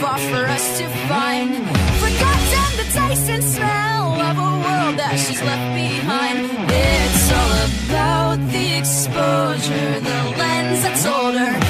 far for us to find. Forgotten the taste and smell of a world that she's left behind. It's all about the exposure, the lens that's older.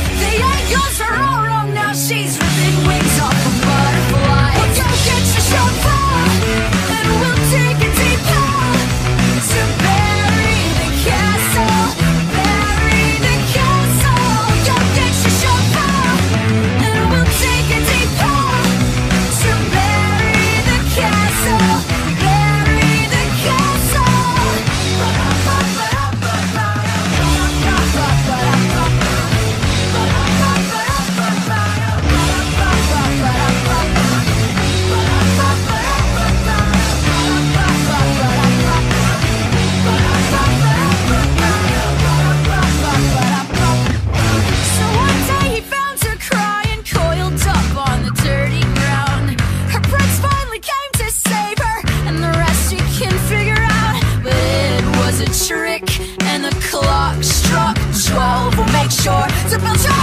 to you.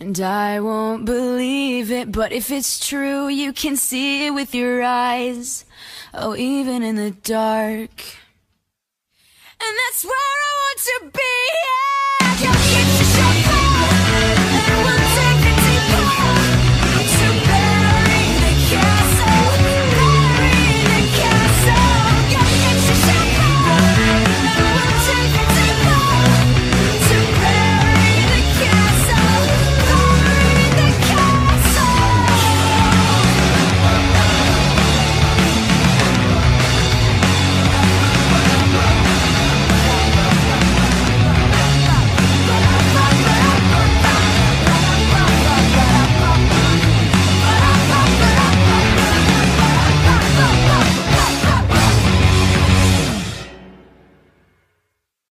And I won't believe it, but if it's true, you can see it with your eyes. Oh, even in the dark. And that's where I want to be.